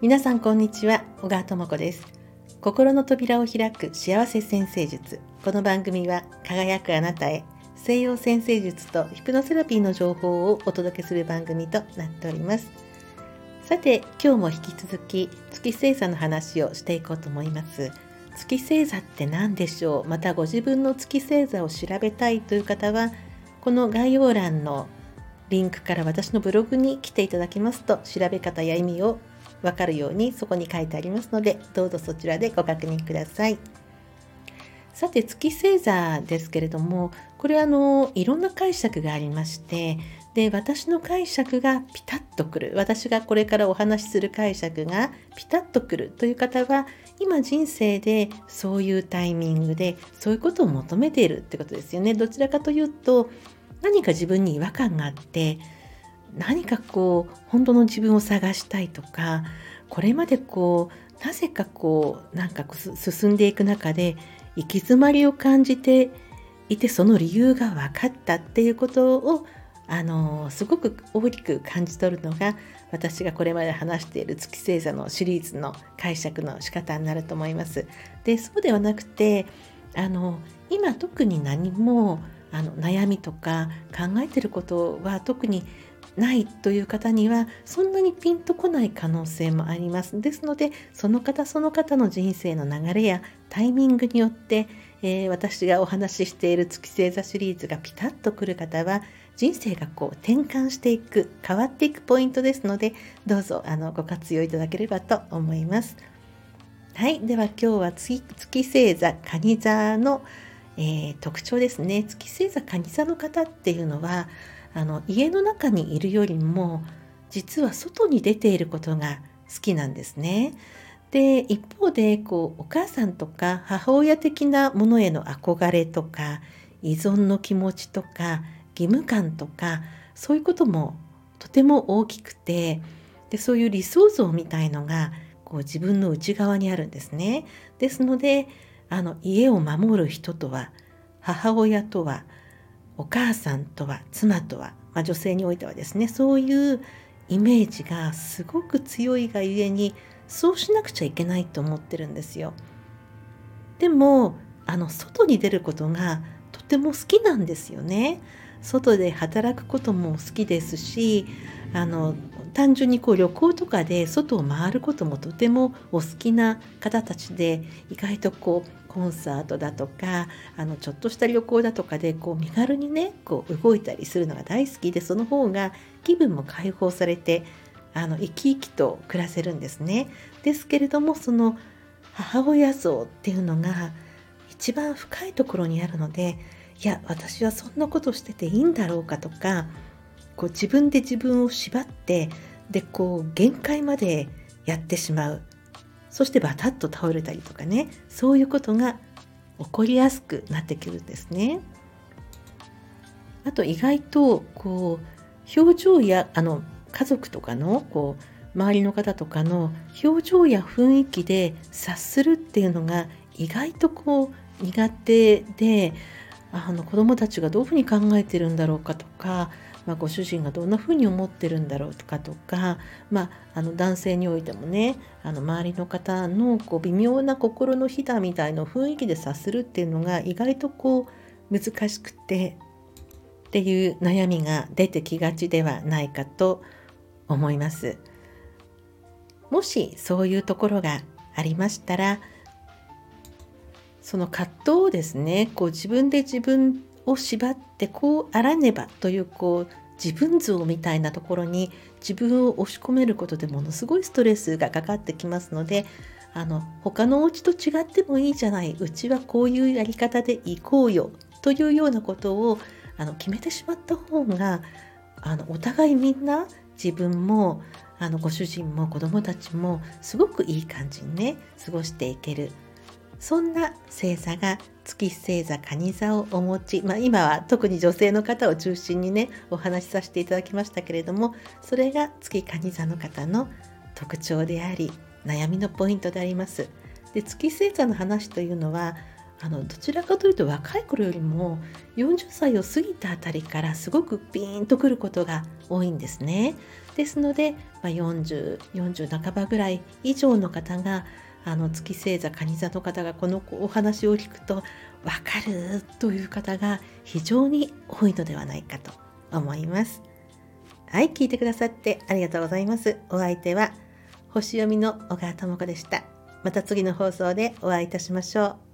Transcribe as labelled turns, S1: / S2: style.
S1: 皆さんこんにちは。小川智子です。心の扉を開く幸せ先生術。この番組は輝くあなたへ西洋先生術とヒプノセラピーの情報をお届けする番組となっております。さて今日も引き続き月星座の話をしていこうと思います。月星座って何でしょう？またご自分の月星座を調べたいという方はこの概要欄のリンクから私のブログに来ていただきますと調べ方や意味をわかるようにそこに書いてありますのでどうぞそちらでご確認ください。さて月星座ですけれどもこれあのいろんな解釈がありましてで私の解釈がピタッとくる私がこれからお話しする解釈がピタッとくるという方は今人生でそういうタイミングでそういうことを求めているってことですよねどちらかというと何か自分に違和感があって何かこう本当の自分を探したいとかこれまでこうなぜかこうなんか進んでいく中で行き詰まりを感じていてその理由が分かったっていうことをあのすごく大きく感じ取るのが私がこれまで話している月星座のシリーズの解釈の仕方になると思います。でそうではなくてあの今特に何もあの悩みとか考えてることは特にないという方にはそんなにピンとこない可能性もあります。ですのでその方その方の人生の流れやタイミングによって、えー、私がお話ししている月星座シリーズがピタッとくる方は人生がこう転換していく変わっていくポイントですのでどうぞあのご活用いただければと思います。はい。では今日は月月星座蟹座の、えー、特徴ですね月星座蟹座の方っていうのはあの家の中にいるよりも実は外に出ていることが好きなんですね。で一方でこうお母さんとか母親的なものへの憧れとか依存の気持ちとか義務感とかそういうこともとても大きくてでそういう理想像みたいのがこう自分の内側にあるんですね。ですのであの家を守る人とは母親とはお母さんとは妻とは、まあ、女性においてはですねそういうイメージがすごく強いがゆえにそうしなくちゃいけないと思ってるんですよ。でもあの外に出ることがとても好きなんですよね。外で働くことも好きですしあの単純にこう旅行とかで外を回ることもとてもお好きな方たちで意外とこうコンサートだとかあのちょっとした旅行だとかでこう身軽にねこう動いたりするのが大好きでその方が気分も解放されてあの生き生きと暮らせるんですね。ですけれどもその母親像っていうのが一番深いところにあるのでいや私はそんなことしてていいんだろうかとかこう自分で自分を縛ってでこう限界までやってしまうそしてバタッと倒れたりとかねそういうことが起こりやすくなってくるんですね。あと意外とこう表情やあの家族とかのこう周りの方とかの表情や雰囲気で察するっていうのが意外とこう苦手であの子どもたちがどういうふうに考えてるんだろうかとかまあ、ご主人がどんなふうに思ってるんだろうとかとか、まあ、あの男性においてもねあの周りの方のこう微妙な心のひだみたいな雰囲気で察するっていうのが意外とこう難しくてっていう悩みが出てきがちではないかと思います。もしそういうところがありましたらその葛藤をですね。こう自分で自分を縛ってこうあらねばというこう自分像みたいなところに自分を押し込めることでものすごいストレスがかかってきますのであの他のお家と違ってもいいじゃない。うちはこういうやり方で行こうよというようなことをあの決めてしまった方があのお互いみんな自分もあのご主人も子供たちもすごくいい感じにね過ごしていける。そんな星座が月星座蟹座をお持ち、まあ、今は特に女性の方を中心にねお話しさせていただきましたけれどもそれが月蟹座の方の特徴であり悩みのポイントであります。で月星座の話というのはあのどちらかというと若い頃よりも40歳を過ぎたあたりからすごくピーンとくることが多いんですね。ですので、まあ、40、40半ばぐらい以上の方があの月星座蟹座の方がこのお話を聞くとわかるという方が非常に多いのではないかと思います。はい、聞いてくださってありがとうございます。お相手は星読みの小川智子でした。また次の放送でお会いいたしましょう。